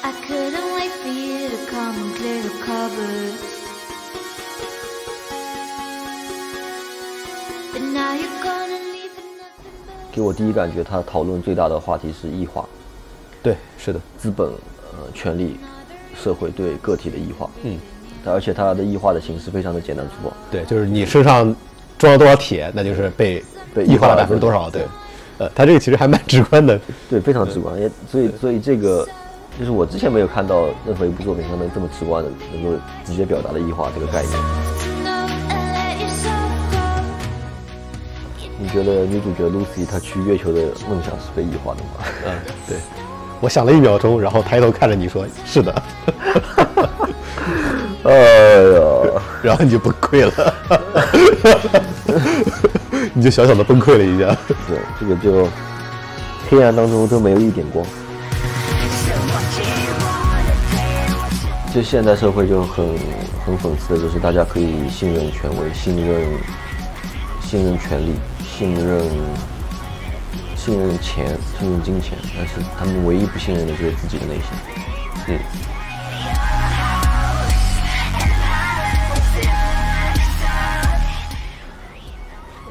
I couldn't wait for you to come and clear the cupboard. But now you're gonna leave with nothing but 给我第一感觉，他讨论最大的话题是异化，对，是的，资本、呃权力、社会对个体的异化。嗯，而且它的异化的形式非常的简单粗暴。对，就是你身上装了多少铁，那就是被被异化了异化了百分之多少。对，呃，他这个其实还蛮直观的。对，非常直观，也所以所以这个就是我之前没有看到任何一部作品上能这么直观的能够直接表达的异化这个概念。你觉得女主角 Lucy 她去月球的梦想是被异化的吗？嗯，对，我想了一秒钟，然后抬头看着你说：“是的。哎呀，”然后你就崩溃了，你就小小的崩溃了一下。对，这个就黑暗当中都没有一点光。就现代社会就很很讽刺的，就是大家可以信任权威，信任信任权力，信任信任钱，信任金钱，但是他们唯一不信任的就是自己的内心。嗯，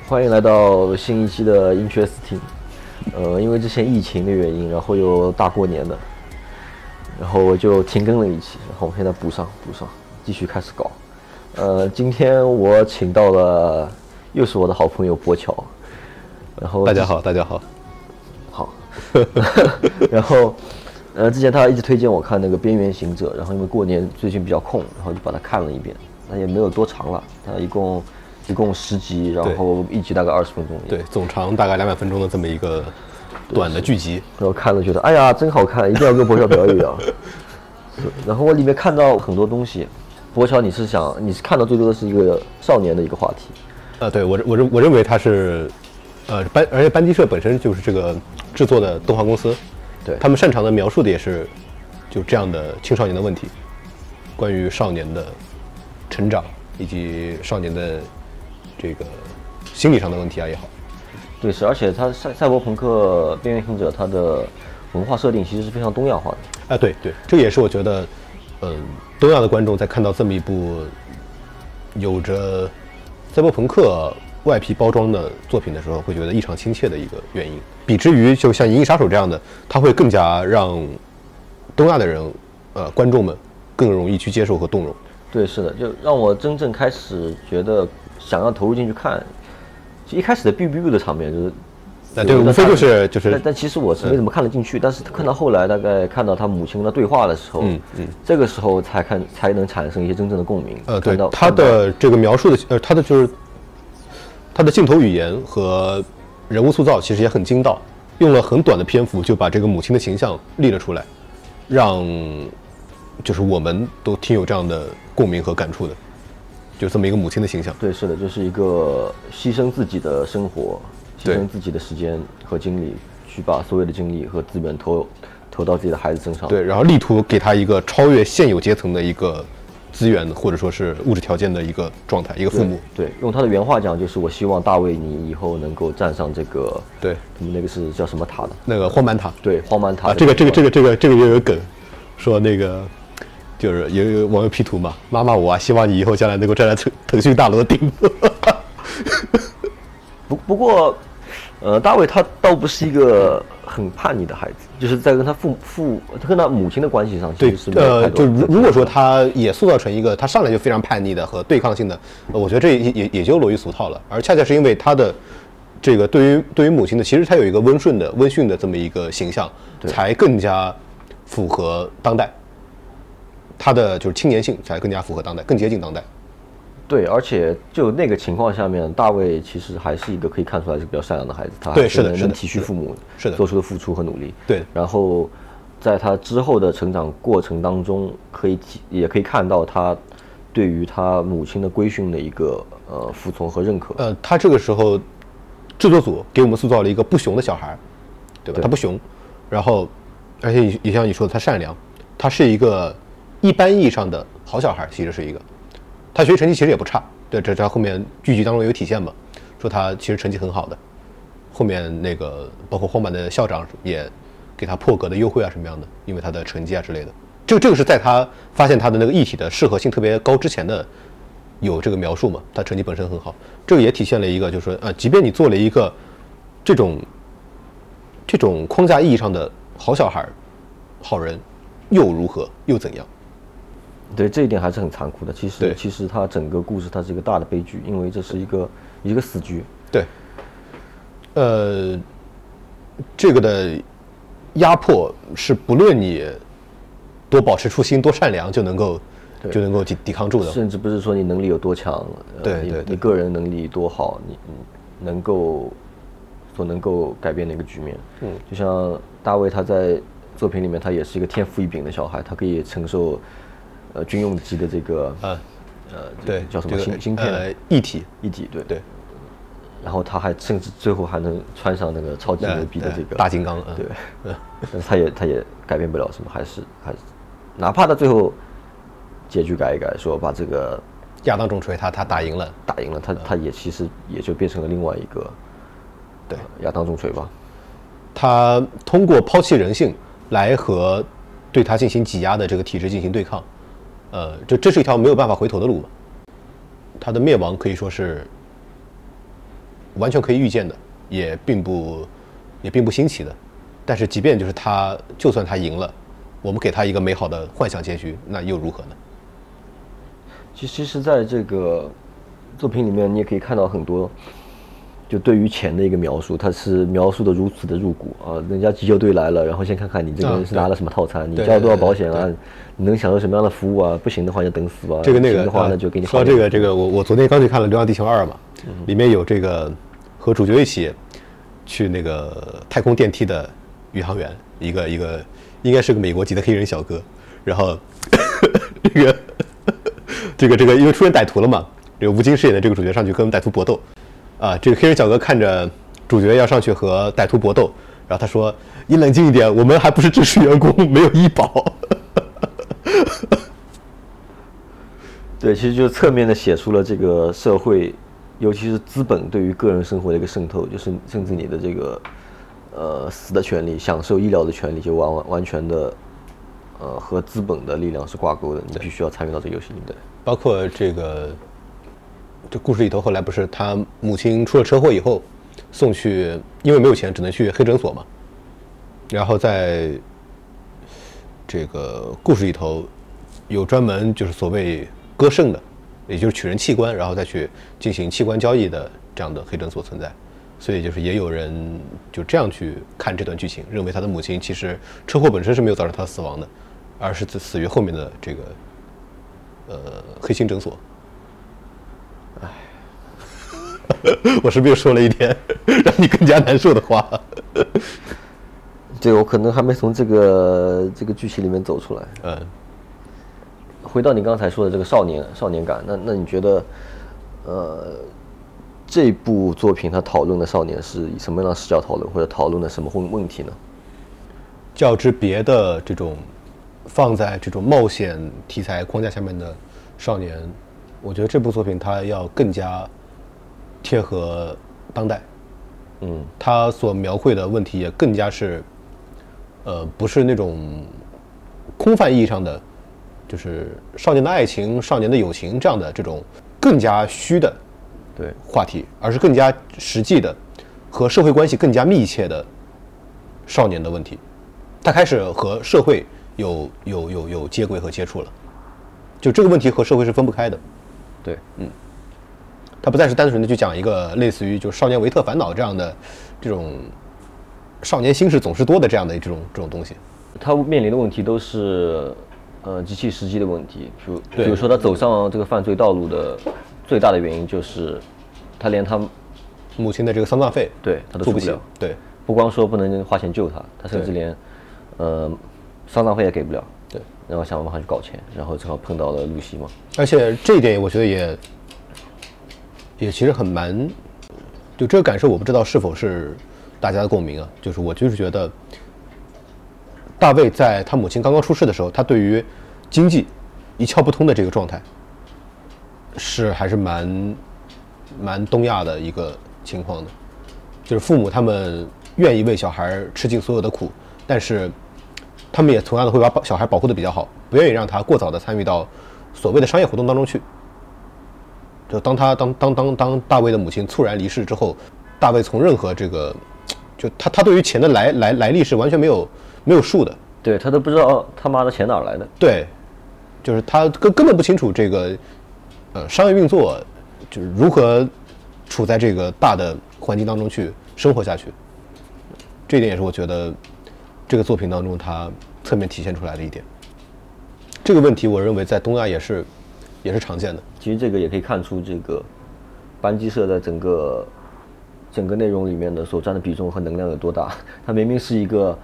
欢迎来到新一期的 Interesting。呃，因为之前疫情的原因，然后又大过年的，然后我就停更了一期，然后我现在补上补上，继续开始搞。呃，今天我请到了又是我的好朋友博乔，然后大家好，大家好。好，然后呃，之前他一直推荐我看那个《边缘行者》，然后因为过年最近比较空，然后就把它看了一遍。那也没有多长了，它一共一共十集，然后一集大概二十分钟。对，总长大概两百分钟的这么一个短的剧集。然后看了觉得，哎呀，真好看，一定要跟博乔表一表。是然后我里面看到很多东西，博乔，你是想你是看到最多的是一个少年的一个话题，呃，对我我认我认为他是，呃班，而且班级社本身就是这个制作的动画公司，对他们擅长的描述的也是就这样的青少年的问题，关于少年的成长以及少年的这个心理上的问题啊也好，对，是，而且它赛赛博朋克边缘行者它的文化设定其实是非常东亚化的。啊，对对，这也是我觉得，嗯，东亚的观众在看到这么一部有着赛博朋克外皮包装的作品的时候，会觉得异常亲切的一个原因。比之于就像《银翼杀手》这样的，它会更加让东亚的人，呃，观众们更容易去接受和动容。对，是的，就让我真正开始觉得想要投入进去看。其实一开始的 biu biu 的场面就是，那对无非就是就是但但其实我是没怎么看得进去，但是看到后来大概看到他母亲跟他对话的时候，嗯嗯这个时候才看才能产生一些真正的共鸣。呃，对他的这个描述的，呃，他的就是他的镜头语言和人物塑造其实也很精到，用了很短的篇幅就把这个母亲的形象立了出来，让就是我们都挺有这样的共鸣和感触的，就这么一个母亲的形象。对，是的，就是一个牺牲自己的生活，牺牲自己的时间和精力，去把所有的精力和资源投投到自己的孩子身上。对，然后力图给他一个超越现有阶层的一个资源或者说是物质条件的一个状态，一个父母。对，用他的原话讲，就是我希望大卫你以后能够站上这个，对，他们那个是叫什么塔的？那个荒蛮塔。对，荒蛮塔啊，这个这个这个个这个这个也有梗，说那个就是有有网友 P 图嘛，妈妈我啊，希望你以后将来能够站在腾腾讯大楼的顶部。不不过，呃，大卫他倒不是一个很叛逆的孩子，就是在跟他父父他跟他母亲的关系上，对呃，就如如果说他也塑造成一个他上来就非常叛逆的和对抗性的，呃我觉得这也也也就落于俗套了。而恰恰是因为他的这个对于对于母亲的，其实他有一个温顺的温驯的这么一个形象，才更加符合当代。他的就是青年性才更加符合当代，更接近当代。对，而且就那个情况下面，大卫其实还是一个可以看出来是比较善良的孩子，他还对是的是的体恤父母是的做出的付出和努力。对然后在他之后的成长过程当中，可以体也可以看到他对于他母亲的规训的一个呃服从和认可。呃，他这个时候制作组给我们塑造了一个不熊的小孩儿，对吧？对他不熊，然后而且也也像你说的，他善良，他是一个一般意义上的好小孩，其实是一个。他学习成绩其实也不差，对，这在后面剧集当中有体现嘛，说他其实成绩很好的。后面那个包括荒坂的校长也给他破格的优惠啊什么样的，因为他的成绩啊之类的。这个这个是在他发现他的那个异体的适合性特别高之前的有这个描述嘛？他成绩本身很好，这个也体现了一个，就是说，呃，即便你做了一个这种这种框架意义上的好小孩、好人，又如何？又怎样？对这一点还是很残酷的。其实其实它整个故事它是一个大的悲剧，因为这是一个一个死局。对，呃，这个的压迫是不论你多保持初心、多善良，就能够就能够抵抵抗住的。甚至不是说你能力有多强，对对对你个人能力多好，你你能够所能够改变的一个局面。嗯，就像大卫他在作品里面，他也是一个天赋异禀的小孩，他可以承受呃军用级的这个呃呃对，叫什么芯芯片呃一体，一体对对，然后他还甚至最后还能穿上那个超级呃牛逼的这个大金刚，嗯对，但是他也他也改变不了什么，还是还是，哪怕他最后结局改一改，说把这个亚当重锤他他打赢了，打赢了，他他也其实也就变成了另外一个对呃亚当重锤吧。他通过抛弃人性来和对他进行挤压的这个体制进行对抗，呃，这这是一条没有办法回头的路嘛。他的灭亡可以说是完全可以预见的，也并不也并不新奇的。但是即便就是他，就算他赢了，我们给他一个美好的幻想结局，那又如何呢？其，其实在这个作品里面，你也可以看到很多，就对于钱的一个描述，它是描述的如此的入骨啊。人家急救队来了，然后先看看你这个啊对人是拿了什么套餐，你交了多少保险啊，你能享受什么样的服务啊？不行的话就等死吧。这个那个的话，呃那就给你好点说到这个这个，我我昨天刚去看了《流浪地球二》嘛，里面有这个和主角一起去那个太空电梯的宇航员，一个一个应该是个美国籍的黑人小哥，然后 这个这个这个因为出现歹徒了嘛，这个吴京饰演的这个主角上去跟歹徒搏斗，啊，这个黑人小哥看着主角要上去和歹徒搏斗，然后他说：“你冷静一点，我们还不是正式员工，没有医保。”对，其实就侧面的写出了这个社会，尤其是资本对于个人生活的一个渗透，就是甚至你的这个呃死的权利、享受医疗的权利，就完完完全的呃和资本的力量是挂钩的，你必须要参与到这个游戏里面。包括这个，这故事里头后来不是他母亲出了车祸以后，送去，因为没有钱，只能去黑诊所嘛。然后在这个故事里头，有专门就是所谓割肾的，也就是取人器官，然后再去进行器官交易的这样的黑诊所存在。所以就是也有人就这样去看这段剧情，认为他的母亲其实车祸本身是没有造成他死亡的，而是死死于后面的这个呃黑心诊所。唉，我是不是又说了一点 让你更加难受的话？对我可能还没从这个这个剧情里面走出来。嗯，回到你刚才说的这个少年少年感，那那你觉得，呃，这部作品它讨论的少年是以什么样的视角讨论，或者讨论的什么问问题呢？较之别的这种放在这种冒险题材框架下面的少年，我觉得这部作品它要更加贴合当代。嗯，他所描绘的问题也更加是，呃，不是那种空泛意义上的，就是少年的爱情、少年的友情这样的这种更加虚的对，话题，而是更加实际的和社会关系更加密切的少年的问题。他开始和社会有有有有接轨和接触了，就这个问题和社会是分不开的。对，它不再是单纯的去讲一个类似于就少年维特烦恼这样的这种少年心事总是多的这样的这种这种东西。他面临的问题都是呃极其实际的问题，比如比如说他走上这个犯罪道路的最大的原因就是他连他母亲的这个丧葬费，对他都付不起对。不光说不能花钱救他，他甚至连呃丧葬费也给不了，对。然后想办法去搞钱，然后正好碰到了露西嘛，而且这一点我觉得也也其实很蛮，就这个感受我不知道是否是大家的共鸣啊。就是我就是觉得，大卫在他母亲刚刚出事的时候，他对于经济一窍不通的这个状态，是还是蛮蛮东亚的一个情况的。就是父母他们愿意为小孩吃尽所有的苦，但是他们也同样的会把小孩保护的比较好，不愿意让他过早的参与到所谓的商业活动当中去。就当他当当当当大卫的母亲猝然离世之后，大卫从任何这个，就他他对于钱的来来来历是完全没有没有数的，对他都不知道他妈的钱哪儿来的。对，就是他根根本不清楚这个，呃，商业运作就是如何处在这个大的环境当中去生活下去。这一点也是我觉得这个作品当中他侧面体现出来的一点。这个问题，我认为在东亚也是也是常见的。其实这个也可以看出，这个班机社的整个整个内容里面的所占的比重和能量有多大。它明明是一个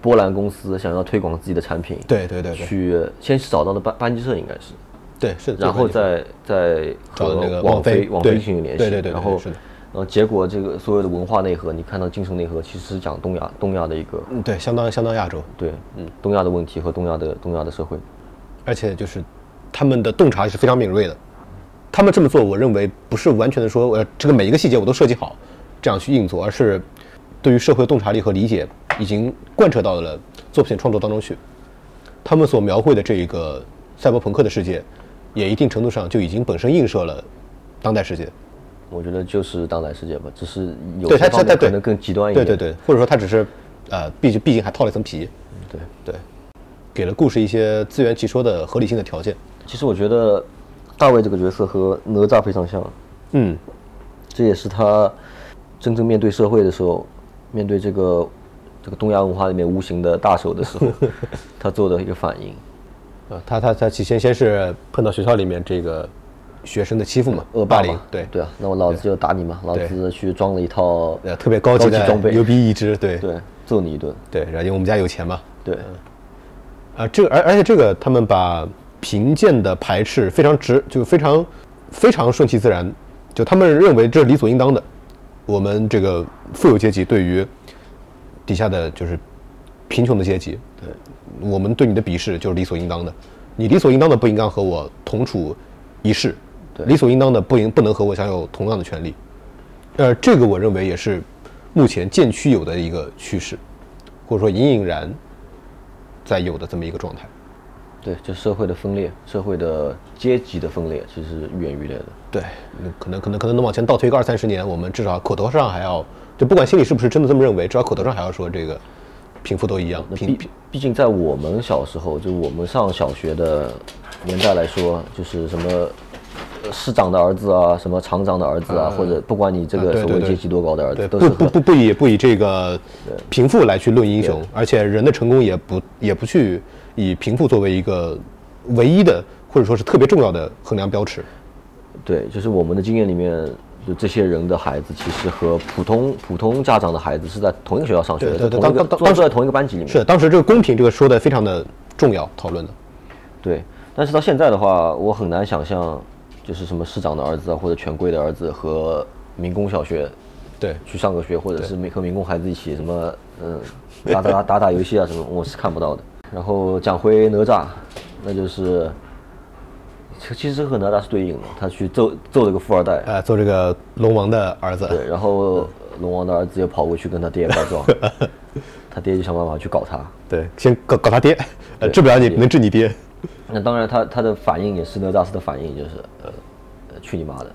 波兰公司，想要推广自己的产品，对对对对去先是找到了班班机社，应该是，对，是的。然后再再和那个网网飞飞网飞进行联系，对对对对然后是的呃结果这个所有的文化内核，你看到精神内核，其实是讲东亚东亚的一个嗯，对，相当相当亚洲，对，嗯，东亚的问题和东亚的东亚的社会。而且就是他们的洞察也是非常敏锐的。他们这么做，我认为不是完全的说，呃，这个每一个细节我都设计好，这样去硬做，而是对于社会洞察力和理解已经贯彻到了作品创作当中去。他们所描绘的这一个赛博朋克的世界，也一定程度上就已经本身映射了当代世界。我觉得就是当代世界吧，只是有对些方它它对面可能更极端一点。对对对，或者说它只是，呃，毕竟毕竟还套了一层皮，对对，给了故事一些自圆其说的合理性的条件。其实我觉得大卫这个角色和哪吒非常像，嗯，这也是他真正面对社会的时候，面对这个这个东亚文化里面无形的大手的时候，他做的一个反应。呃，他他他起先先是碰到学校里面这个学生的欺负嘛，霸凌恶霸嘛，，对。对啊，那我老子就打你嘛，老子去装了一套呃，特别高级的装备，牛逼一只，对。对，揍你一顿，对，然后因为我们家有钱嘛，对，啊，这个而而且这个他们把贫贱的排斥非常直，就非常非常顺其自然，就他们认为这是理所应当的。我们这个富有阶级对于底下的就是贫穷的阶级，对，我们对你的鄙视就是理所应当的。你理所应当的不应该和我同处一室，理所应当的不应不能和我享有同样的权利。呃，这个我认为也是目前渐趋有的一个趋势，或者说隐隐然在有的这么一个状态。对，就社会的分裂，社会的阶级的分裂，其实是愈演愈烈的。对，那可能可能可能能往前倒推个二三十年，我们至少口头上还要，就不管心里是不是真的这么认为，至少口头上还要说这个贫富都一样，那毕毕竟在我们小时候，就我们上小学的年代来说，就是什么呃市长的儿子啊，什么厂长的儿子啊，或者不管你这啊个所谓阶级多高的儿对子，都是很不不不不以不以这个贫富来去论英雄，而且人的成功也不也不去以贫富作为一个唯一的或者说是特别重要的衡量标尺。对，就是我们的经验里面，就这些人的孩子，其实和普通普通家长的孩子是在同一个学校上学的，对对对同一个当当当坐坐在同一个班级里面。是，当时这个公平这个说的非常的重要，讨论的。对，但是到现在的话，我很难想象，就是什么市长的儿子啊，或者权贵的儿子和民工小学对，去上个学，或者是民和民工孩子一起什么，嗯，打打打打打游戏啊什么，我是看不到的。然后讲回哪吒，那就是，其其实和哪吒是对应的，他去揍揍这个富二代，呃，揍这个龙王的儿子，对，然后龙王的儿子又跑过去跟他爹告状，他爹就想办法去搞他。对，先搞搞他爹，呃，治不了你，能治你爹。那当然他，他的反应也是哪吒式的反应，就是呃，呃去你妈的，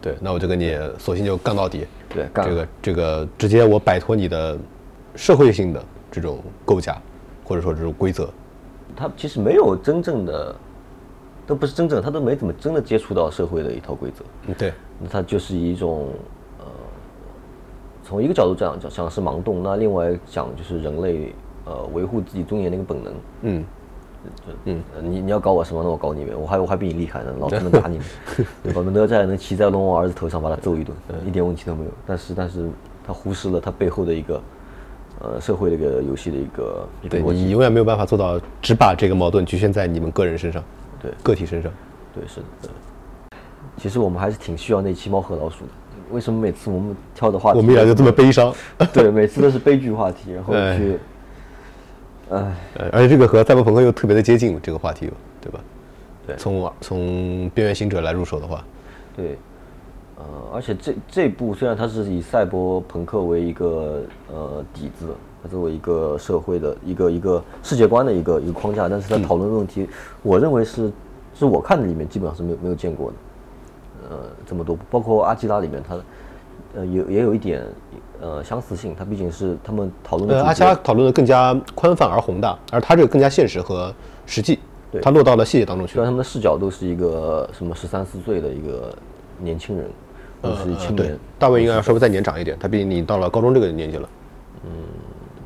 对，那我就跟你索性就干到底。对，干。这个这个直接我摆脱你的社会性的这种构架，或者说这种规则。他其实没有真正的，都不是真正，他都没怎么真的接触到社会的一套规则。嗯，对，那他就是一种呃，从一个角度讲讲讲是盲动，那另外讲就是人类呃维护自己尊严的一个本能。嗯，嗯，你你要搞我什么？那我搞你呗，我还我还比你厉害呢，老子能打你呢，对吧？哪吒能骑在龙王儿子头上把他揍一顿，一点问题都没有。但是但是他忽视了他背后的一个呃社会的一个游戏的一个一个对。你永远没有办法做到只把这个矛盾局限在你们个人身上，对个体身上。对，是的。对其实我们还是挺需要那期猫和老鼠的。为什么每次我们挑的话题，我们俩就这么悲伤，对，每次都是悲剧话题，然后哎去，哎，呃而且这个和赛博朋克又特别的接近这个话题，对吧？对从从边缘行者来入手的话，对，呃，而且这这部虽然它是以赛博朋克为一个呃底子，它作为一个社会的一个一个世界观的一个一个框架，但是它讨论的问题，我认为是是我看的里面基本上是没有没有见过的，呃，这么多，包括阿基拉里面它，呃，也也有一点呃相似性，它毕竟是他们讨论的呃，阿基拉讨论的更加宽泛而宏大，而它这个更加现实和实际，对它落到了细节当中去虽然。他们的视角都是一个什么十三四岁的一个年轻人，或者是青呃对年，，大卫应该要稍微再年长一点，他毕竟你到了高中这个年纪了。嗯，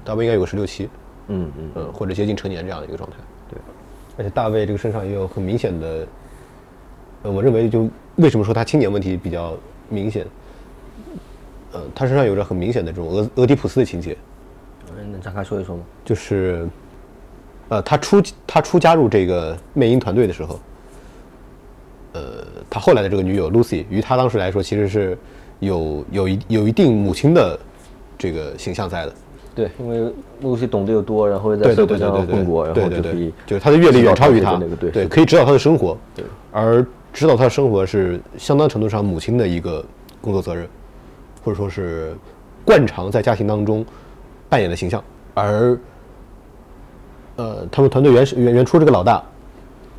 大卫应该有个十六七，嗯嗯，嗯，或者接近成年这样的一个状态。对，而且大卫这个身上也有很明显的，呃，我认为就为什么说他青年问题比较明显，呃，他身上有着很明显的这种俄俄狄浦斯的情节，嗯能展开说一说吗？就是，呃，他出他初加入这个魅音团队的时候，呃，他后来的这个女友 Lucy 于他当时来说其实是有有一有一定母亲的这个形象在的。对，因为露西懂得又多，然后又在对社会对对对对上混过，然后对对对就可以，就是他的阅历远超于他对对，可以指导他的生活，对，而指导他的生活是相当程度上母亲的一个工作责任，或者说是惯常在家庭当中扮演的形象，而呃，他们团队原始原原初这个老大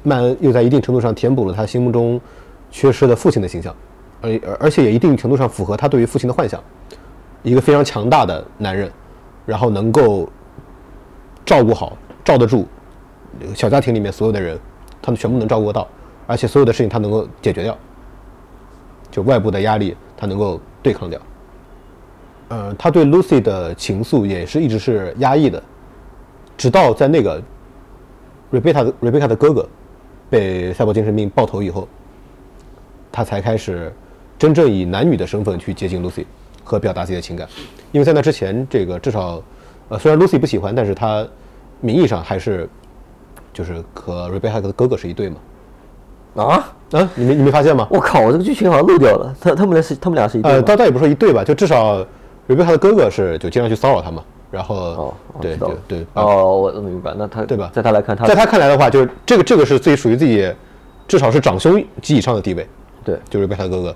曼恩又在一定程度上填补了他心目中缺失的父亲的形象，而而而且也一定程度上符合他对于父亲的幻想，一个非常强大的男人，然后能够照顾好、罩得住小家庭里面所有的人，他们全部能照顾到，而且所有的事情他能够解决掉，就外部的压力他能够对抗掉。呃，他对 Lucy 的情愫也是一直是压抑的，直到在那个 Rebecca 的 Rebecca 的哥哥被赛博精神病爆头以后，他才开始真正以男女的身份去接近 Lucy 和表达自己的情感。因为在那之前，这个至少，呃，虽然 Lucy 不喜欢，但是他名义上还是就是和 Rebecca 的哥哥是一对嘛。啊！啊，你没你没发现吗？我靠，我这个剧情好像漏掉了，他他们俩是他们俩是一对呃，倒倒也不是说一对吧，就至少 Rebecca 的哥哥是就经常去骚扰他嘛，然后、哦，对对对，啊哦，我明白，那他对吧在他来看，他在他看来的话，就是这个这个是自己属于自己，至少是长兄及以上的地位，对就是瑞贝卡哥哥。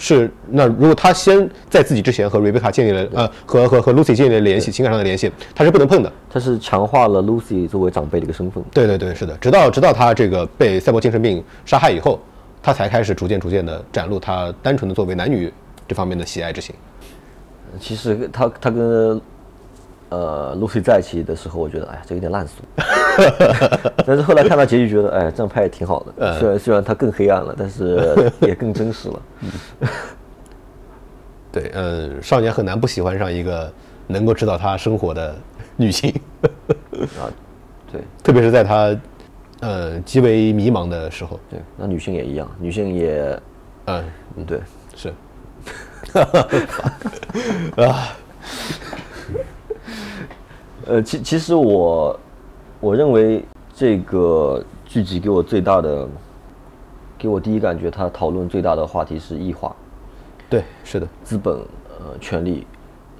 是，那如果他先在自己之前和瑞贝卡建立了呃和和和 Lucy 建立了联系，情感上的联系，他是不能碰的。他是强化了 Lucy 作为长辈的一个身份。对对对，是的，直到直到他这个被赛博精神病杀害以后，他才开始逐渐逐渐的展露他单纯的作为男女这方面的喜爱之情。其实他他跟呃 Lucy 在一起的时候，我觉得哎呀，这有点烂俗。但是后来看到结局，觉得哎，这样拍也挺好的。虽然虽然它更黑暗了，但是也更真实了。对，嗯，少年很难不喜欢上一个能够指导他生活的女性，啊，对特别是在他呃极为迷茫的时候。对，那女性也一样，女性也嗯，嗯对，是。呃，其其实我我认为这个剧集给我最大的，给我第一感觉，它讨论最大的话题是异化，对，是的，资本、呃权力、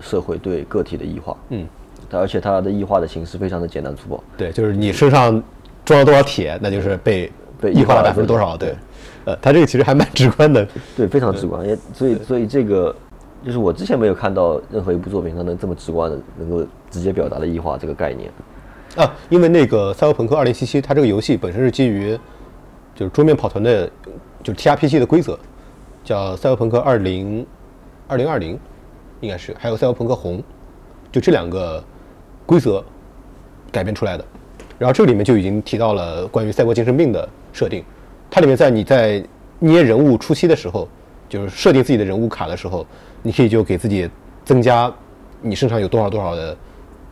社会对个体的异化。嗯，它而且它的异化的形式非常的简单粗暴。对，就是你身上装了多少铁，那就是被被异化了百分之多少。对，呃，他这个其实还蛮直观的。对，非常直观。也所以所以这个就是我之前没有看到任何一部作品它能这么直观的能够直接表达的异化这个概念。啊，因为那个《赛博朋克2077》，它这个游戏本身是基于就是桌面跑团的，就是 TRPG 的规则，叫《赛博朋克20 2020》，应该是，还有《赛博朋克红》，就这两个规则改编出来的。然后这里面就已经提到了关于赛博精神病的设定，它里面在你在捏人物初期的时候，就是设定自己的人物卡的时候，你可以就给自己增加你身上有多少多少的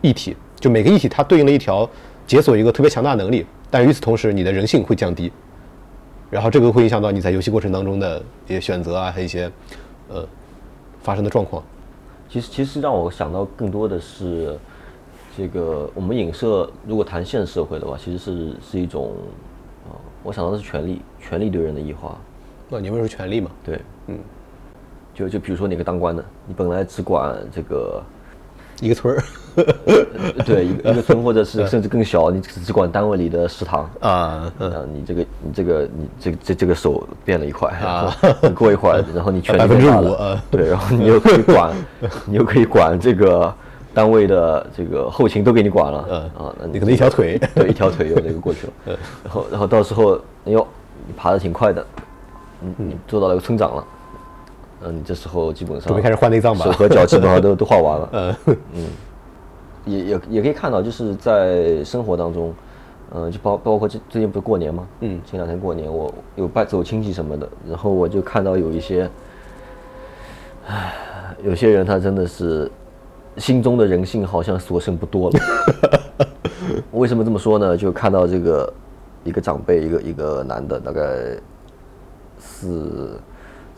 异体，就每个异体它对应了一条解锁一个特别强大的能力，但是与此同时你的人性会降低，然后这个会影响到你在游戏过程当中的一些选择啊，还有一些呃发生的状况。其实其实让我想到更多的是，这个我们影射如果谈现实社会的话，其实是是一种，呃，我想到的是权力，权力对人的异化。那你们是权力嘛？对，嗯，就就比如说你个当官的，你本来只管这个，一个村儿。对一个一个村或者是甚至更小，你只只管单位里的食堂。啊，嗯，啊，你这个你这个你这个这这个手变了一块，然后过一会儿，然后你权力5%变大了呃 对，然后你又可以管，你又可以管这个单位的这个后勤都给你管了，嗯啊，那你可能一条腿对，一条腿又那个过去了，然后然后到时候，哎呦，你爬的挺快的，你，你做到了个村长了，嗯，你这时候基本上准备开始换内脏吧手和脚基本上都 都换完了，嗯也也也可以看到，就是在生活当中，呃，就包包括这最近不是过年吗？嗯前两天过年我有拜走亲戚什么的，然后我就看到有一些，唉，有些人他真的是心中的人性好像所剩不多了。为什么这么说呢？就看到这个一个长辈，一个一个男的，大概四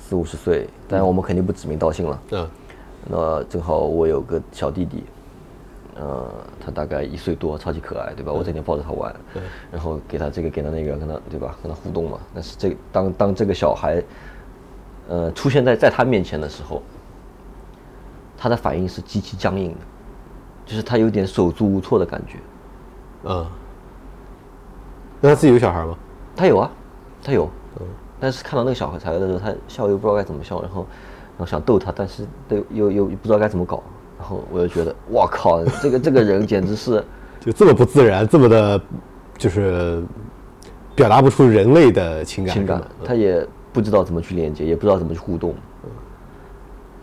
四五十岁，当然我们肯定不指名道姓了。嗯那正好我有个小弟弟，呃，他大概一岁多，超级可爱，对吧？我整天抱着他玩，然后给他这个给他那个，跟他对吧？跟他互动嘛。但是这当当这个小孩，呃，出现在在他面前的时候，他的反应是极其僵硬的，就是他有点手足无措的感觉。嗯。那他自己有小孩吗？他有啊，他有，但是看到那个小孩的时候，他笑又不知道该怎么笑，然后然后想逗他，但是又又又不知道该怎么搞，然后我就觉得，哇靠，这个这个人简直是。就这么不自然，这么的，就是表达不出人类的情感，情感，他也不知道怎么去连接，也不知道怎么去互动，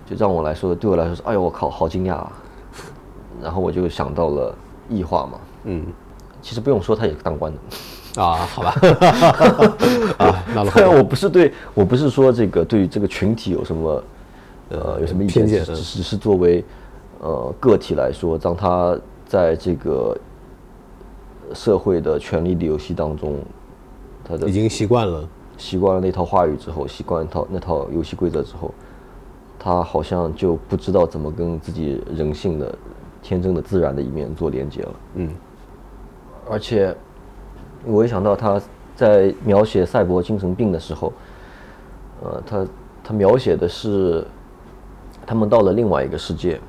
就让我来说，对我来说是，哎呦我靠，好惊讶啊！然后我就想到了异化嘛，嗯其实不用说，他也是当官的。啊，好吧，啊，那了虽然我不是对我不是说这个对于这个群体有什么呃有什么意见只是只是作为呃个体来说，当他在这个社会的权力的游戏当中，他的已经习惯了，习惯了那套话语之后，习惯一套那套游戏规则之后，他好像就不知道怎么跟自己人性的天真的自然的一面做连接了。嗯。而且我一想到他在描写赛博精神病的时候，呃，他他描写的是他们到了另外一个世界，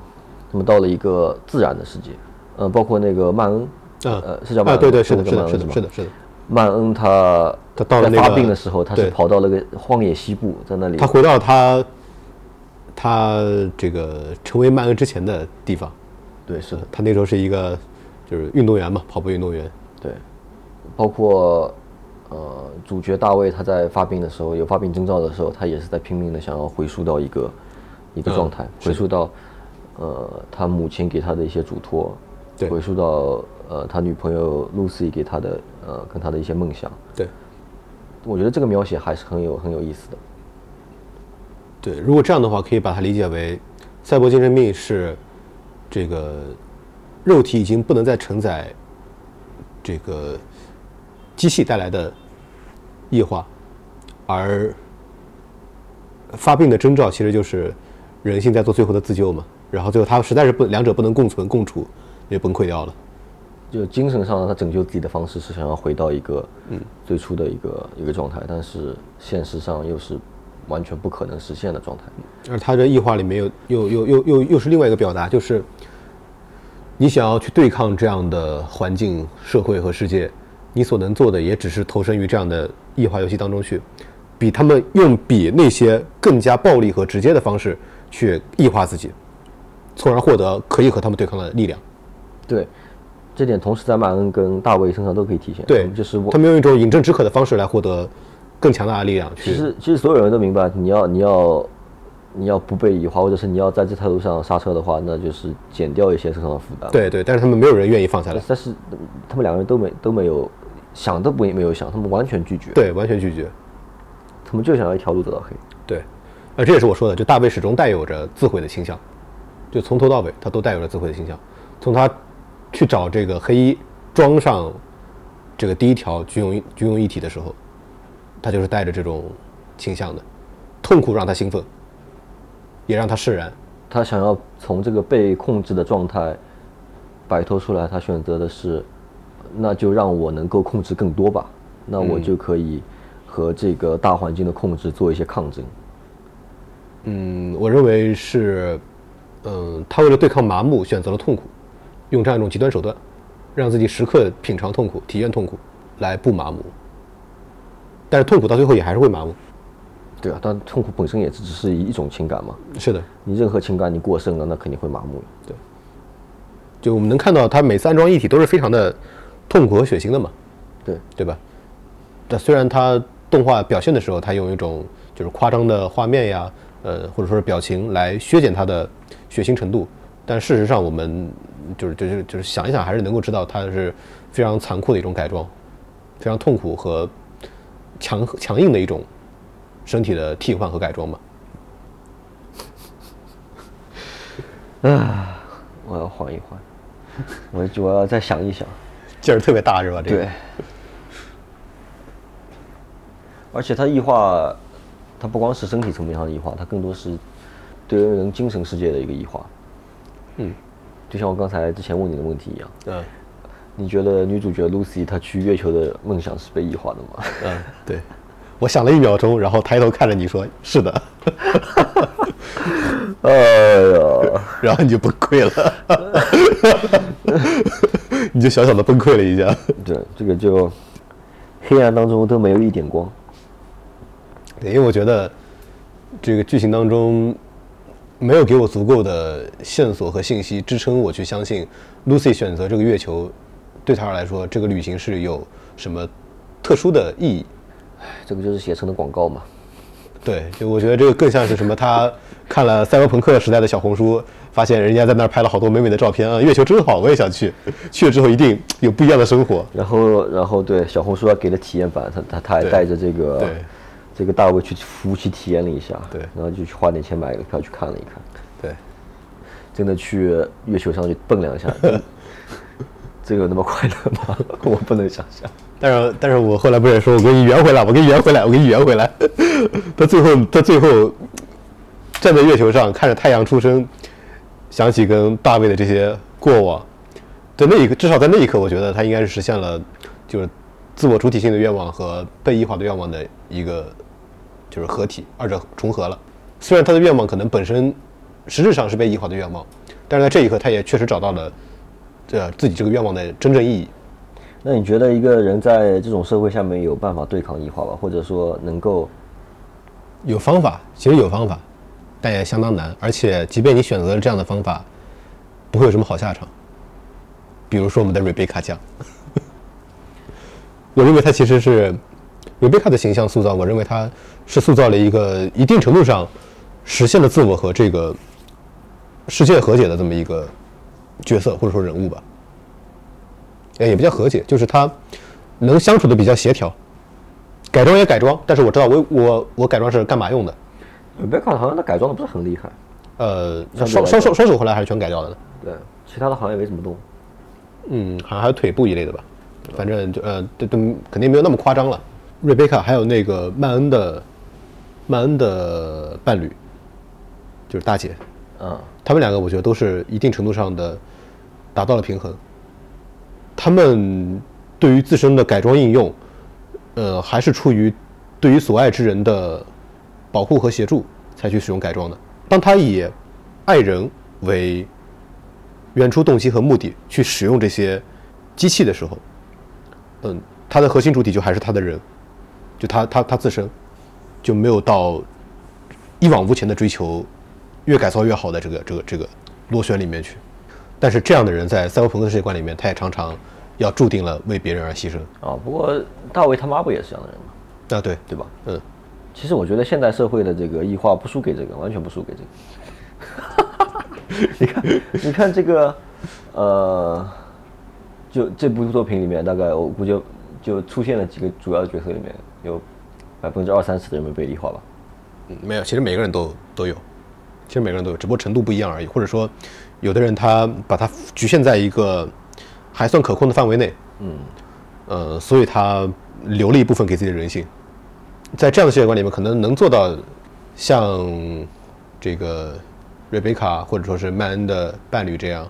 他们到了一个自然的世界，呃，包括那个曼恩，啊。呃，是叫曼啊，恩，对对，是的，是的，是的，曼恩吗？是的，是的，曼恩他他到了发那个病的时候，他是跑到了个荒野西部，在那里。他回到他他这个成为曼恩之前的地方，对是的，他那时候是一个就是运动员嘛，跑步运动员，对，包括呃主角大卫他在发病的时候有发病征兆的时候，他也是在拼命的想要回溯到一个一个嗯状态，回溯到呃他母亲给他的一些嘱托，对。回溯到呃他女朋友 Lucy 给他的呃跟他的一些梦想，对。我觉得这个描写还是很有很有意思的。对，如果这样的话，可以把它理解为赛博精神病是这个肉体已经不能再承载这个机器带来的异化，而发病的征兆其实就是人性在做最后的自救嘛。然后最后他实在是不两者不能共存共处，也崩溃掉了。就精神上，他拯救自己的方式是想要回到一个嗯最初的一个一个状态，但是现实上又是完全不可能实现的状态。而他这异化里面又又又又又又是另外一个表达，就是你想要去对抗这样的环境、社会和世界，你所能做的也只是投身于这样的异化游戏当中去，比他们用比那些更加暴力和直接的方式去异化自己，从而获得可以和他们对抗的力量。对，这点同时在马恩跟大卫身上都可以体现。对，嗯就是他们用一种饮鸩止渴的方式来获得更强大的力量去。其实其实所有人都明白，你要你要你要不被异化，或者是你要在这条路上刹车的话，那就是减掉一些身上的负担。，对对，但是他们没有人愿意放下来，但是他们两个人都没都没有想都不没有想，他们完全拒绝。，对，完全拒绝。他们就想要一条路走到黑。对，呃，这也是我说的，就大卫始终带有着自毁的倾向，就从头到尾他都带有着自毁的倾向。从他去找这个黑衣装上这个第一条军用军用一体的时候，他就是带着这种倾向的，痛苦让他兴奋，也让他释然。他想要从这个被控制的状态摆脱出来，他选择的是，那就让我能够控制更多吧，那我就可以和这个大环境的控制做一些抗争。嗯，我认为是，嗯，他为了对抗麻木，选择了痛苦，用这样一种极端手段，让自己时刻品尝痛苦、体验痛苦，来不麻木。但是痛苦到最后也还是会麻木。对啊，但痛苦本身也只是一种情感嘛。是的，你任何情感你过剩了，那肯定会麻木。对。就我们能看到他每次安装一体都是非常的痛苦和血腥的嘛，对，对吧？但虽然它动画表现的时候，它用一种就是夸张的画面呀，呃，或者说是表情来削减它的血腥程度，但事实上我们就是就是就是想一想，还是能够知道它是非常残酷的一种改装，非常痛苦和强强硬的一种身体的替换和改装嘛。啊我要缓一缓，我我要再想一想。劲儿特别大是吧？这个对，而且它异化，它不光是身体层面上的异化，它更多是对人精神世界的一个异化。嗯，就像我刚才之前问你的问题一样，嗯你觉得女主角 Lucy 她去月球的梦想是被异化的吗？嗯，对。我想了一秒钟，然后抬头看着你说：“是的。哎呀，” 然后你就崩溃了，你就小小的崩溃了一下。对，这个就黑暗当中都没有一点光。对，因为我觉得这个剧情当中没有给我足够的线索和信息支撑我去相信 Lucy 选择这个月球对她来说这个旅行是有什么特殊的意义。这个就是写成的广告嘛。对，就我觉得这个更像是什么？他看了赛博朋克时代的小红书，发现人家在那儿拍了好多美美的照片啊，月球真好，我也想去。去了之后一定有不一样的生活。然后，然后对小红书还给了体验版，他他他还带着这个这个大卫去服务器体验了一下，对然后就去花点钱买了个票去看了一看，对，真的去月球上去蹦两下，这个有那么快乐吗？我不能想象。但是但是我后来不是说我给你圆回来，我给你圆回来，我给你圆回来。他最后他最后站在月球上看着太阳出生，想起跟大卫的这些过往，在那一刻，至少在那一刻，我觉得他应该是实现了就是自我主体性的愿望和被异化的愿望的一个就是合体，二者重合了。虽然他的愿望可能本身实质上是被异化的愿望，但是在这一刻，他也确实找到了这自己这个愿望的真正意义。那你觉得一个人在这种社会下面有办法对抗异化吗？或者说能够有方法，其实有方法，但也相当难。而且，即便你选择了这样的方法，不会有什么好下场。比如说我们的瑞贝卡酱，我认为他其实是瑞贝卡的形象塑造，我认为他是塑造了一个一定程度上实现了自我和这个世界和解的这么一个角色或者说人物吧。哎，也不叫和解，就是他能相处的比较协调。改装也改装，但是我知道我我我改装是干嘛用的。贝卡好像他改装的不是很厉害，呃，双双手双手后来还是全改掉的呢。对，其他的好像也没怎么动。嗯，好像还有腿部一类的吧，反正就呃，都都肯定没有那么夸张了。瑞贝卡还有那个曼恩的曼恩的伴侣，就是大姐，嗯，他们两个我觉得都是一定程度上的达到了平衡。他们对于自身的改装应用，呃，还是出于对于所爱之人的保护和协助才去使用改装的。当他以爱人为原初动机和目的去使用这些机器的时候，嗯，他的核心主体就还是他的人，就他他他自身，就没有到一往无前的追求越改造越好的这个这个这个螺旋里面去。但是这样的人在赛博朋克世界观里面，他也常常要注定了为别人而牺牲。啊，不过大卫他妈不也是这样的人吗？啊，对，对吧？嗯，其实我觉得现代社会的这个异化不输给这个，完全不输给这个。你看，你看这个，呃，就这部作品里面，大概我估计就就出现了几个主要的角色里面，有百分之二三十的人没被异化吧？嗯没有，其实每个人都都有，其实每个人都有，只不过程度不一样而已。或者说，有的人他把它局限在一个还算可控的范围内，嗯，呃，所以他留了一部分给自己的人性。在这样的世界观里面，可能能做到像这个瑞贝卡或者说是曼恩的伴侣这样，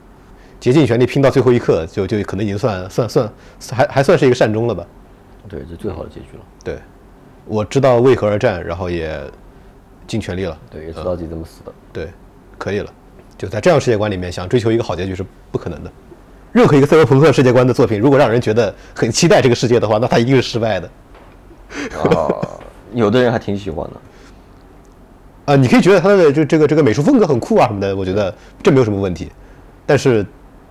竭尽全力拼到最后一刻，就就可能已经算算算还还算是一个善终了吧。对，这最好的结局了。对，我知道为何而战，然后也尽全力了。对，也知道自己怎么死的。对，可以了。就在这样世界观里面，想追求一个好结局是不可能的。任何一个赛博朋克世界观的作品，如果让人觉得很期待这个世界的话，那它一定是失败的。啊，有的人还挺喜欢的。啊，你可以觉得他的这这个这个美术风格很酷啊什么的，我觉得这没有什么问题。但是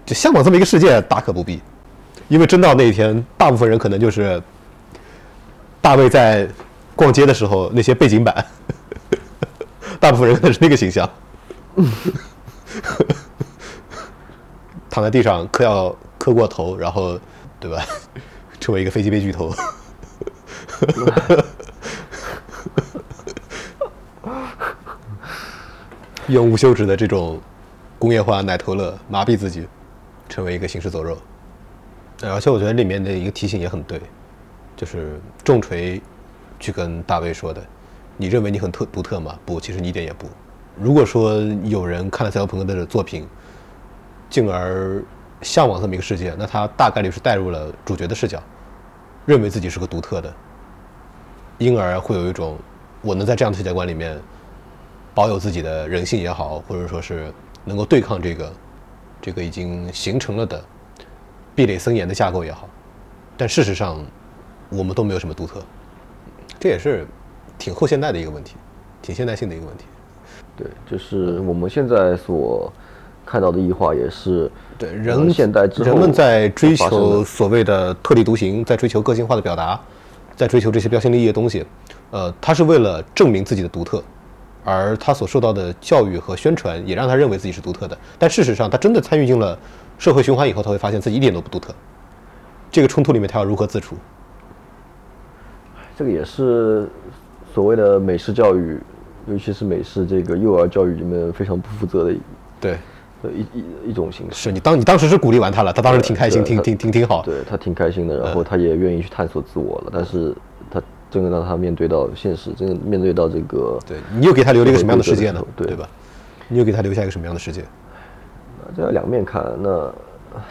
就向往这么一个世界，大可不必，因为真到那一天，大部分人可能就是大卫在逛街的时候那些背景板，大部分人可能是那个形象，躺在地上磕药磕过头，然后对吧，成为一个飞机杯巨头。呵呵呵用无休止的这种工业化奶头乐麻痹自己，成为一个行尸走肉。而且我觉得里面的一个提醒也很对，就是重锤去跟大卫说的：“你认为你很特独特吗？不，其实你一点也不。如果说有人看了赛博朋克的作品，进而向往这么一个世界，那他大概率是带入了主角的视角，认为自己是个独特的，因而会有一种我能在这样的世界观里面保有自己的人性也好，或者说是能够对抗这个这个已经形成了的壁垒森严的架构也好，但事实上我们都没有什么独特，这也是挺后现代的一个问题，挺现代性的一个问题。对，就是我们现在所看到的异化也是对呃人现代之后人们在追求所谓的特立独行，在追求个性化的表达，在追求这些标新立异的东西，呃，他是为了证明自己的独特，而他所受到的教育和宣传也让他认为自己是独特的。但事实上，他真的参与进了社会循环以后，他会发现自己一点都不独特。这个冲突里面，他要如何自处？这个也是所谓的美式教育，尤其是美式这个幼儿教育里面非常不负责的一对，的一一一种形式。是你当你当时是鼓励完他了，他当时挺开心，挺挺挺挺好。对他挺开心的，然后他也愿意去探索自我了。但是他真的让他面对到现实，真的面对到这个，对你又给他留了一个什么样的世界呢？对对吧？你又给他留下一个什么样的世界？这要两面看。那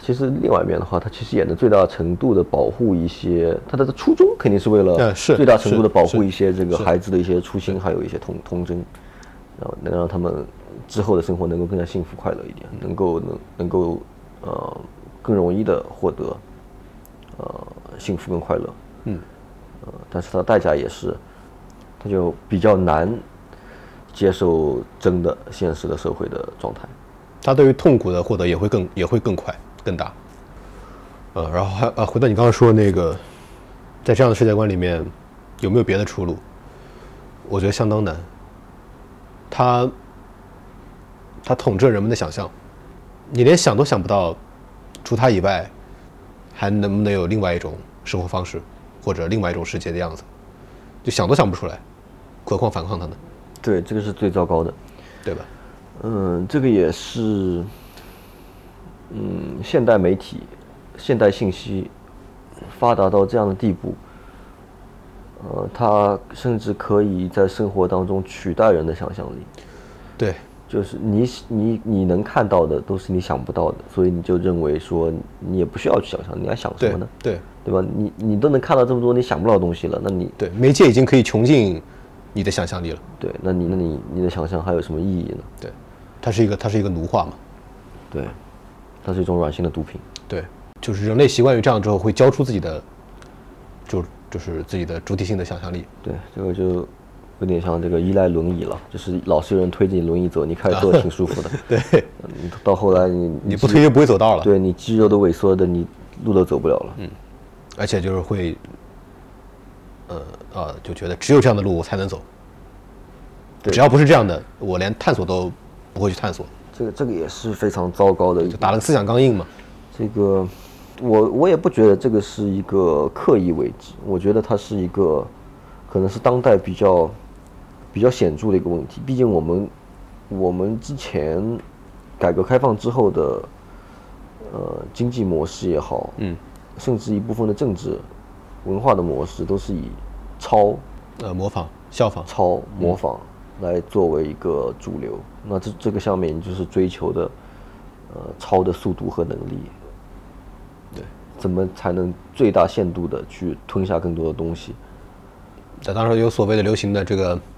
其实另外一面的话，他其实也能最大程度的保护一些他的初衷，肯定是为了最大程度的保护一些这个孩子的一些初心，还有一些童童真，然后能让他们之后的生活能够更加幸福快乐一点，能够能能够呃更容易的获得呃幸福跟快乐。嗯，呃，但是它的代价也是，它就比较难接受真的现实的社会的状态。他对于痛苦的获得也会更也会更快更大。呃，然后还呃，回到你刚刚说那个，在这样的世界观里面，有没有别的出路？我觉得相当难。他他统治人们的想象，你连想都想不到，除他以外，还能不能有另外一种生活方式，或者另外一种世界的样子？就想都想不出来，何况反抗他呢？对，这个是最糟糕的。对吧？嗯，这个也是，嗯，现代媒体、现代信息发达到这样的地步，呃，它甚至可以在生活当中取代人的想象力。对，就是你你你能看到的都是你想不到的，所以你就认为说你也不需要去想象，你还想什么呢？对对吧？你你都能看到这么多你想不到的东西了，那你对，媒介已经可以穷尽你的想象力了。对，那你那你你的想象还有什么意义呢？对，它是一个它是一个奴化嘛。对，它是一种软性的毒品。对，就是人类习惯于这样之后，会交出自己的，就就是自己的主体性的想象力。对，这个就有点像这个依赖轮椅了，就是老是有人推着你轮椅走，你开始坐得挺舒服的。对，嗯到后来你你不推就不会走道了。，对你肌肉都萎缩的，你路都走不了了。嗯，而且就是会，呃呃，就觉得只有这样的路我才能走。对只要不是这样的，我连探索都不会去探索，这个这个也是非常糟糕的一个就打了个思想钢印嘛。这个，我我也不觉得这个是一个刻意为之，我觉得它是一个，可能是当代比较比较显著的一个问题。毕竟我们我们之前改革开放之后的呃经济模式也好，嗯，甚至一部分的政治文化的模式都是以抄呃，模仿、效仿。抄模仿来作为一个主流。那这这个上面就是追求的呃抄的速度和能力。对，怎么才能最大限度的去吞下更多的东西？在当时有所谓的流行的这个“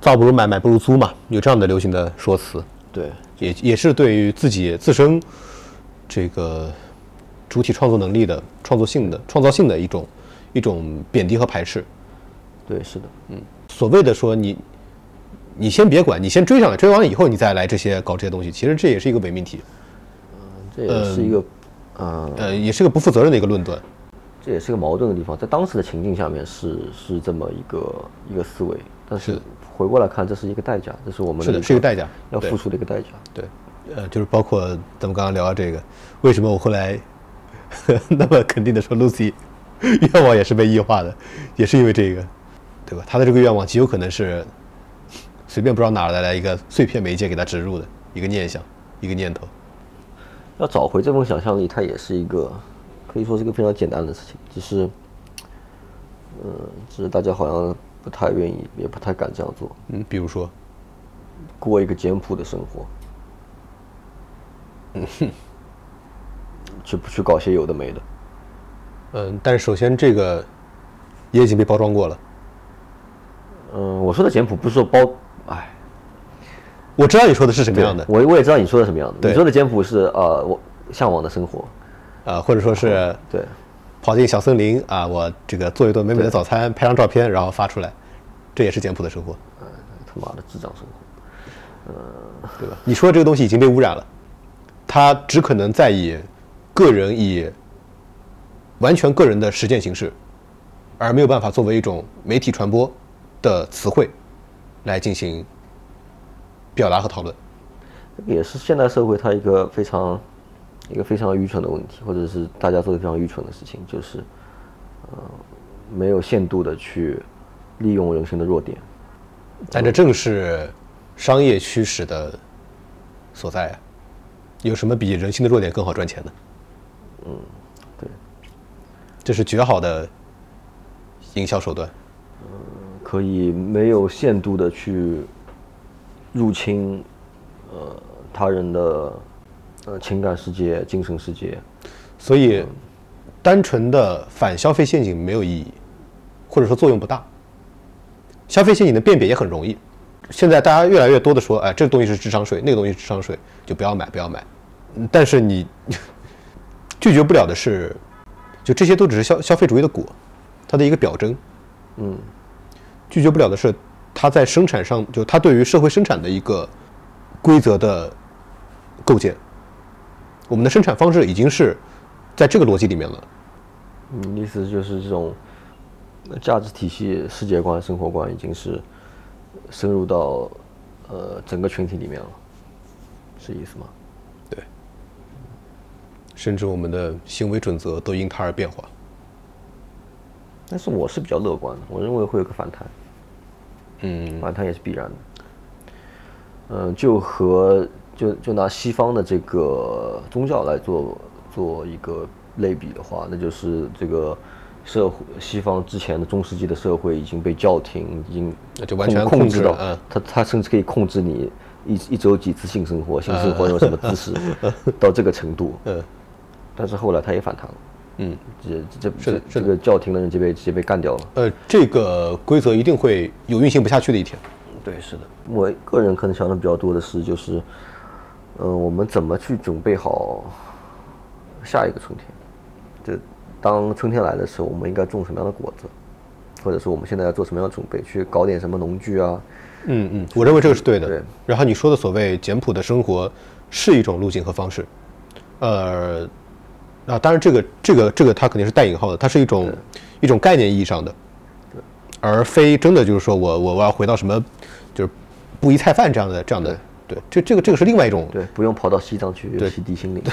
造不如买，买不如租”嘛，有这样的流行的说辞。对，也也是对于自己自身这个主体创作能力的创作性的创造性的一种一种贬低和排斥。对，是的，嗯，所谓的说你你先别管，你先追上来，追完了以后你再来这些搞这些东西，其实这也是一个伪命题。嗯这也是一个，呃，呃，也是个不负责任的一个论断。这也是个矛盾的地方，在当时的情境下面是是这么一个一个思维，但是是回过来看，这是一个代价，这是我们是的，是一个代价，要付出的一个代价。对，呃，就是包括咱们刚刚聊到这个，为什么我后来 那么肯定的说 Lucy 愿望也是被异化的，也是因为这个，对吧？他的这个愿望极有可能是 随便不知道哪儿来的一个碎片媒介给他植入的一个念想，一个念头。要找回这份想象力，它也是一个可以说是一个非常简单的事情，只是，嗯，只是大家好像不太愿意，也不太敢这样做，嗯，比如说，过一个简朴的生活，嗯。哼去不去搞些有的没的。嗯，但是首先这个也已经被包装过了。嗯，我说的简朴不是说包，哎，我知道你说的是什么样的，我我也知道你说的什么样的。你说的简朴是呃，我向往的生活，啊，或者说是对，跑进小森林啊，我这个做一顿美美的早餐，拍张照片，然后发出来，这也是简朴的生活，他妈的智障生活。对吧？你说的这个东西已经被污染了，它只可能在以个人以完全个人的实践形式，而没有办法作为一种媒体传播的词汇来进行表达和讨论。这个也是现代社会它一个非常一个非常愚蠢的问题，或者是大家做的非常愚蠢的事情，就是呃没有限度的去利用人性的弱点。但这正是商业驱使的所在啊！有什么比人性的弱点更好赚钱的？对，这是绝好的营销手段。嗯可以没有限度的去入侵呃他人的呃情感世界、精神世界。所以，单纯的反消费陷阱没有意义，或者说作用不大。消费陷阱的辨别也很容易。现在大家越来越多的说，哎，这个东西是智商税，那个东西是智商税，就不要买，不要买。嗯但是你 拒绝不了的是，就这些都只是消消费主义的果，它的一个表征。嗯，拒绝不了的是，它在生产上，就它对于社会生产的一个规则的构建。我们的生产方式已经是在这个逻辑里面了。你意思就是这种价值体系、世界观、生活观已经是深入到呃整个群体里面了，是意思吗？对，甚至我们的行为准则都因它而变化。但是我是比较乐观的，我认为会有个反弹，嗯，反弹也是必然的。嗯、就和就就拿西方的这个宗教来做做一个类比的话，那就是这个社会西方之前的中世纪的社会已经被教廷已经完全控制到他他甚至可以控制你一一周几次性生活，性生活有什么姿势，到这个程度。嗯但是后来他也反弹了，嗯，这这这这个教廷的人就被直接被干掉了。呃，这个规则一定会有运行不下去的一天。对，是的。我个人可能想的比较多的是，就是，呃，我们怎么去准备好下一个春天？就当春天来的时候，我们应该种什么样的果子，或者说我们现在要做什么样的准备？去搞点什么农具啊？嗯嗯，我认为这个是对的。对然后你说的所谓简朴的生活是一种路径和方式，呃，啊，当然这个这个这个它肯定是带引号的，它是一种一种概念意义上的，而非真的就是说我我我要回到什么就是布衣菜饭这样的这样的。对，这这个这个是另外一种对，不用跑到西藏去对洗地心灵。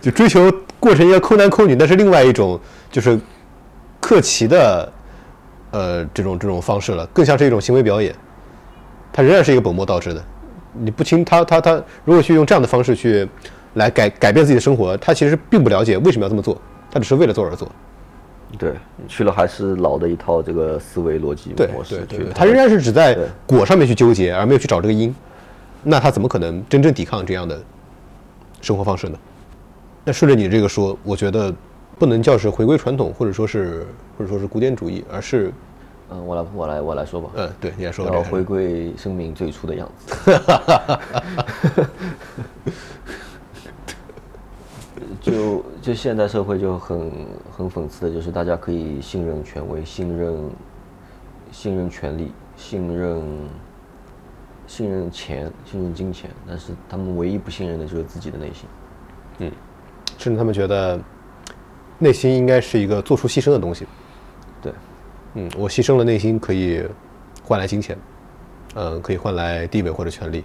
就追求过成一个抠男抠女，那是另外一种就是克奇的呃这种这种方式了，更像是一种行为表演。它仍然是一个本末倒置的。你不清他他他如果去用这样的方式去来改改变自己的生活，他其实并不了解为什么要这么做，他只是为了做而做。对，去了还是老的一套这个思维逻辑模式对对他仍然是只在果上面去纠结，而没有去找这个因。那他怎么可能真正抵抗这样的生活方式呢？那顺着你这个说，我觉得不能叫是回归传统，或者说是或者说是古典主义，而是嗯，我来我来我来说吧。嗯，对，你来说要回归生命最初的样子。就就现代社会就很很讽刺的，就是大家可以信任权威、信任信任权力、信任信任钱，信任金钱，但是他们唯一不信任的就是自己的内心。嗯甚至他们觉得内心应该是一个做出牺牲的东西。对，嗯，我牺牲了内心可以换来金钱，嗯，可以换来地位或者权利。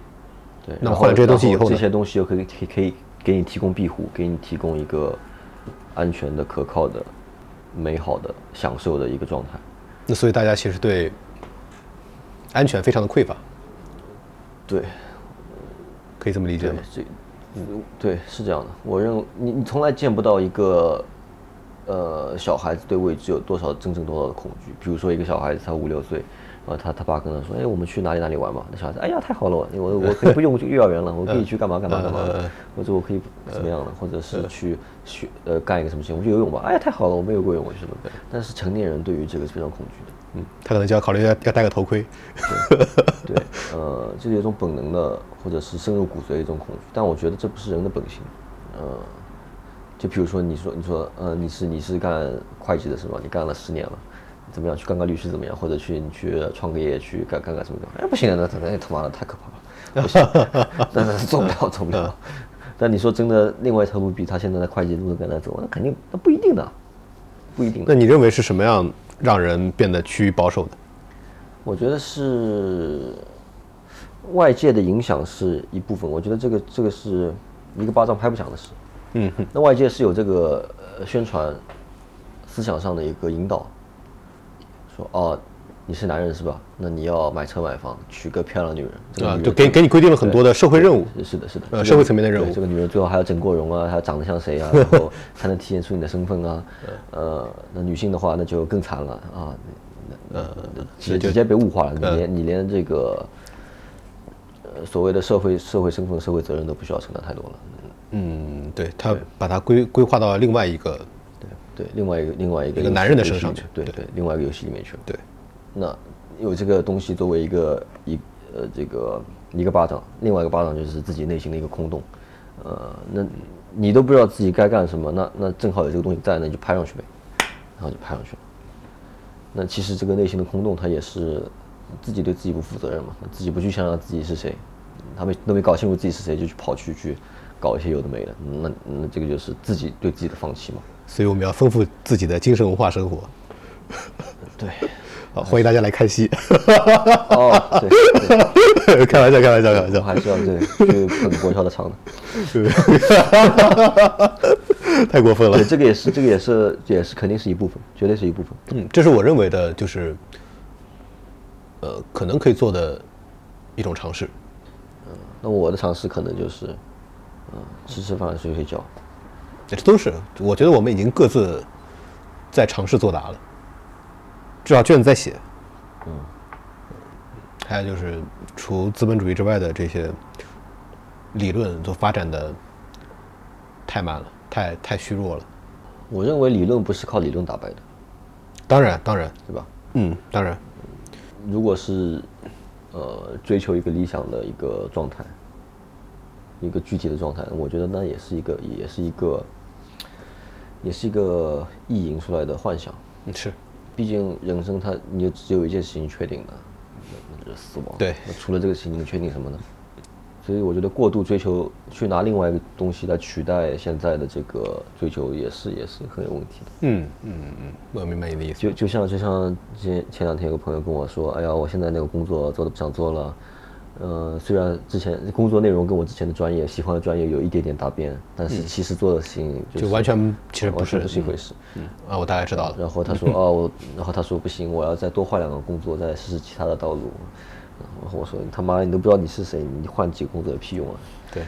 对，那换了这些东西以后呢这些东西又可以可以可以给你提供庇护，给你提供一个安全的、可靠的、美好的、享受的一个状态。那所以大家其实对安全非常的匮乏，对，可以这么理解吗？，这，嗯对，是这样的。我认为你你从来见不到一个，呃，小孩子对未知有多少真正多少的恐惧。比如说一个小孩子才五六岁，然后他他爸跟他说，哎，我们去哪里哪里玩嘛。那小孩子，哎呀，太好了，我我我可以不用去幼儿园了，我可以去干嘛干嘛干嘛，或者我可以怎么样的，或者是去学呃干一个什么事情，我们去游泳吧。哎呀，太好了，我没有过游泳，我去什么？但是成年人对于这个是非常恐惧的。嗯，他可能就要考虑要要戴个头盔。对，呃，这是一种本能的，或者是深入骨髓的一种恐惧，但我觉得这不是人的本性。呃，就比如说你说你说呃你是你是干会计的是吧？你干了十年了，怎么样去干个律师怎么样？或者去你去创个业去干干个什么的？哎不行，那那他妈的太可怕了，不行，那那做不了做不了。但你说真的，另外一条路比他现在的会计路更难走，那肯定那不一定的，不一定那。你认为是什么样让人变得趋于保守的？我觉得是外界的影响是一部分，我觉得这个这个是一个巴掌拍不响的事。嗯，那外界是有这个呃宣传思想上的一个引导，说哦，你是男人是吧？那你要买车买房，娶个漂亮女人。这个啊，女人就给给你规定了很多的社会任务。是的，是的，呃这个社会层面的任务这个女人最后还要整过容啊，还要长得像谁啊，然后 才能体现出你的身份啊。呃，那女性的话，那就更惨了啊，呃，直接直接被物化了，你连你连这个呃所谓的社会社会身份、社会责任都不需要承担太多了。嗯，对他把它规规划到另外一个，对，另外一个另外一个一个男人的身上游戏里面对对，另外一个游戏里面去了。对，那有这个东西作为一个一呃这个一个巴掌，另外一个巴掌就是自己内心的一个空洞，呃，那你都不知道自己该干什么，那那正好有这个东西在，那你就拍上去呗，然后就拍上去了。那其实这个内心的空洞，它也是自己对自己不负责任嘛，自己不去想想自己是谁，他们都没搞清楚自己是谁，就去跑去去搞一些有的没的，那那这个就是自己对自己的放弃嘛。所以我们要丰富自己的精神文化生活。对，好，欢迎大家来看戏。哦，对，对 开玩笑，开玩笑，开玩笑。还是要对去捧国校的场的。太过分了对，。这个也是，这个也是，也是肯定是一部分，绝对是一部分。嗯，这是我认为的，就是，呃，可能可以做的一种尝试。嗯那我的尝试可能就是，嗯、吃吃饭、睡睡觉。这都是，我觉得我们已经各自在尝试作答了，至少卷子在写。嗯，还有就是，除资本主义之外的这些理论都发展的太慢了，太太虚弱了。我认为理论不是靠理论打败的，当然，当然，对吧？嗯，当然，如果是呃追求一个理想的一个状态，一个具体的状态，我觉得那也是一个，也是一个，也是一个意淫出来的幻想。嗯是，毕竟人生它你就只有一件事情确定的，那那就是死亡。对那除了这个事情，你能确定什么呢？所以我觉得过度追求，去拿另外一个东西来取代现在的这个追求，也是也是很有问题的。嗯嗯嗯，我明白你的意思。就就像就像前前两天有个朋友跟我说，哎呀，我现在那个工作做的不想做了，呃，虽然之前工作内容跟我之前的专业喜欢的专业有一点点搭边，但是其实做的事情就是就完全其实不是不是一回事。嗯啊，我大概知道了。然后他说 哦，我，然后他说不行，我要再多换两个工作，再试试其他的道路。然后我说他妈你都不知道你是谁，你换几个工作有屁用啊？对，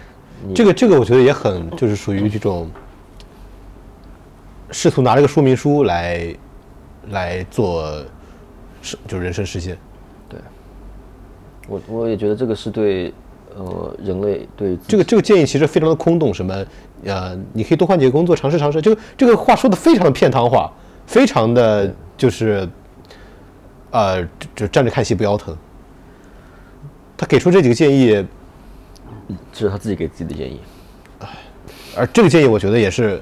这个这个我觉得也很就是属于这种试图拿这个说明书来来做是就是人生实现。对，我我也觉得这个是对呃人类对这个这个建议其实非常的空洞，什么呃，你可以多换几个工作，尝试尝试。这个这个话说的非常的片汤话，非常的就是呃，就就站着看戏不腰疼。他给出这几个建议，这是他自己给自己的建议。而这个建议我觉得也是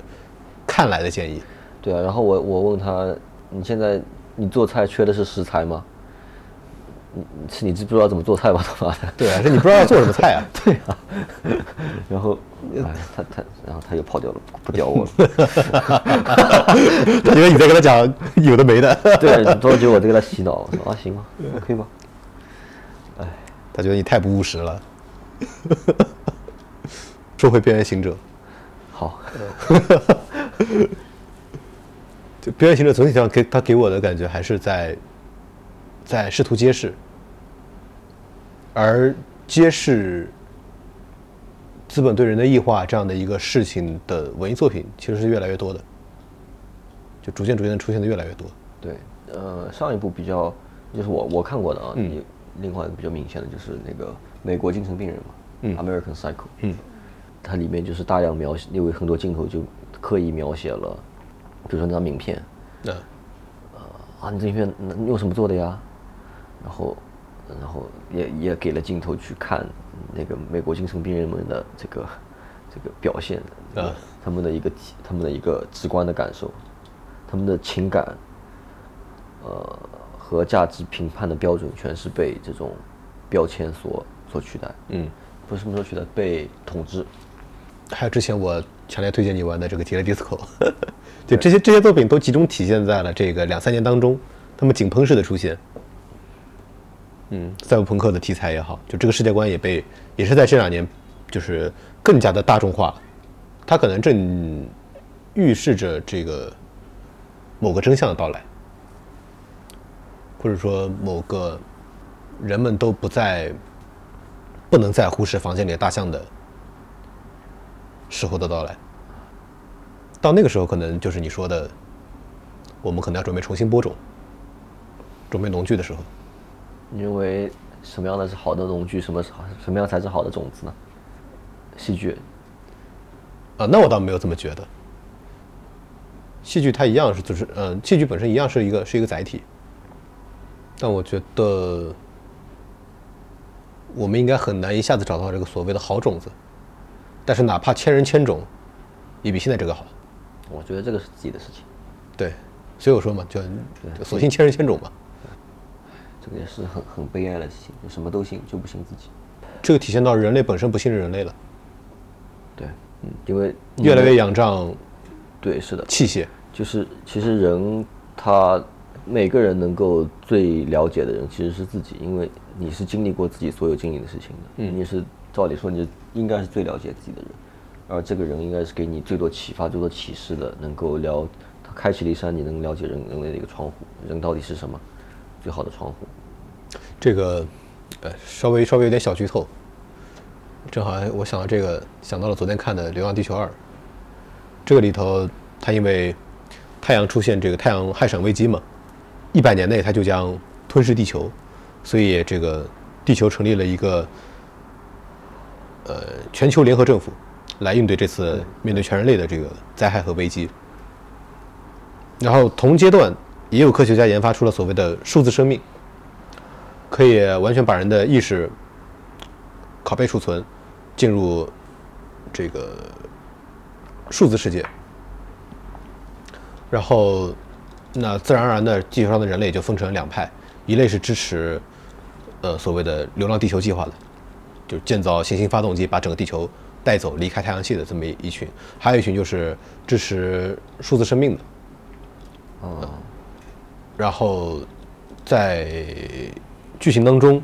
看来的建议。对啊，然后我我问他，你现在你做菜缺的是食材吗？你是你知不知道怎么做菜吧？他妈的，对啊，是你不知道要做什么菜啊？对啊，然后，哎，他他，然后他又跑掉了，不屌我了。他觉得你在跟他讲有的没的，对，多久我在给他洗脑，我说啊，行吧，OK 吧。他觉得你太不务实了。说回边缘行者，好，就边缘行者总体上给他给我的感觉还是在在试图揭示，而揭示资本对人的异化这样的一个事情的文艺作品其实是越来越多的，就逐渐逐渐出现的越来越多。对，呃，上一部比较就是我我看过的啊，嗯。另外一个比较明显的就是那个美国精神病人嘛，嗯，American Psycho，嗯，它里面就是大量描写，因为很多镜头就刻意描写了，比如说那张名片。那啊，你这名片嗯用什么做的呀？然后，然后也也给了镜头去看那个美国精神病人们的这个这个表现，啊他们的一个他们的一个直观的感受，他们的情感，呃和价值评判的标准全是被这种标签所所取代，嗯，不是什么说取代，被统治。还有之前我强烈推荐你玩的这个《极乐 disco》，对这些这些作品都集中体现在了这个两三年当中，他们井喷式的出现。嗯，赛博朋克的题材也好，就这个世界观也被也是在这两年就是更加的大众化，它可能正预示着这个某个真相的到来，或者说某个人们都不再不能再忽视房间里的大象的时候的到来。到那个时候，可能就是你说的，我们可能要准备重新播种，准备农具的时候。你认为什么样的是好的农具？什么是好什么样才是好的种子呢？戏剧，啊，那我倒没有这么觉得。戏剧它一样是，就是，嗯、戏剧本身一样是一个是一个载体，但我觉得我们应该很难一下子找到这个所谓的好种子，但是哪怕千人千种，也比现在这个好。我觉得这个是自己的事情，对，所以我说嘛，就就索性千人千种嘛。这个也是很很悲哀的事情，就什么都信，就不信自己。这个体现到人类本身不信任人类了，对，嗯，因为越来越仰仗对，是的，器械。就是其实人他每个人能够最了解的人其实是自己，因为你是经历过自己所有经历的事情的，嗯你是照理说你应该是最了解自己的人，而这个人应该是给你最多启发、最多启示的，能够了他开启了一扇你能了解人人类的一个窗户，人到底是什么，最好的窗户。这个，呃，稍微稍微有点小剧透。正好我想到这个，想到了昨天看的《流浪地球二》。这个里头，它因为太阳出现这个太阳氦闪危机嘛，一百年内它就将吞噬地球，所以这个地球成立了一个呃全球联合政府，来应对这次面对全人类的这个灾害和危机。然后同阶段也有科学家研发出了所谓的数字生命。可以完全把人的意识拷贝储存，进入这个数字世界，然后那自然而然的地球上的人类就分成两派，一类是支持呃所谓的“流浪地球”计划的，就是建造行星发动机把整个地球带走离开太阳系的这么一群，还有一群就是支持数字生命的，嗯，然后在剧情当中，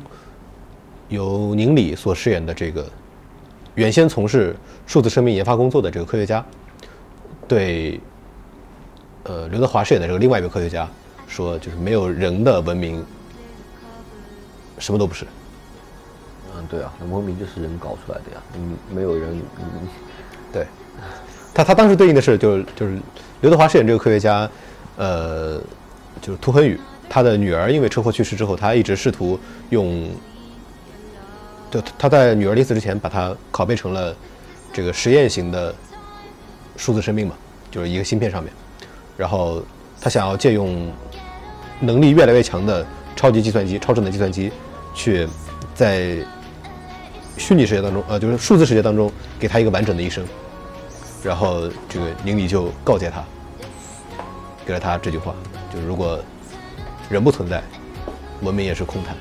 由宁理所饰演的这个原先从事数字生命研发工作的这个科学家，对呃刘德华饰演的这个另外一个科学家说，就是没有人的文明，什么都不是。嗯，对啊，那文明就是人搞出来的呀，嗯，没有人，嗯，对，他他当时对应的是就是就是刘德华饰演这个科学家，呃，就是涂恒宇，他的女儿因为车祸去世之后，他一直试图用，就他在女儿临死之前把它拷贝成了这个实验型的数字生命嘛，就是一个芯片上面，然后他想要借用能力越来越强的超级计算机、超智能计算机，去在虚拟世界当中，呃，就是数字世界当中，给他一个完整的一生。然后这个宁理就告诫他，给了他这句话，如果人不存在，文明也是空谈。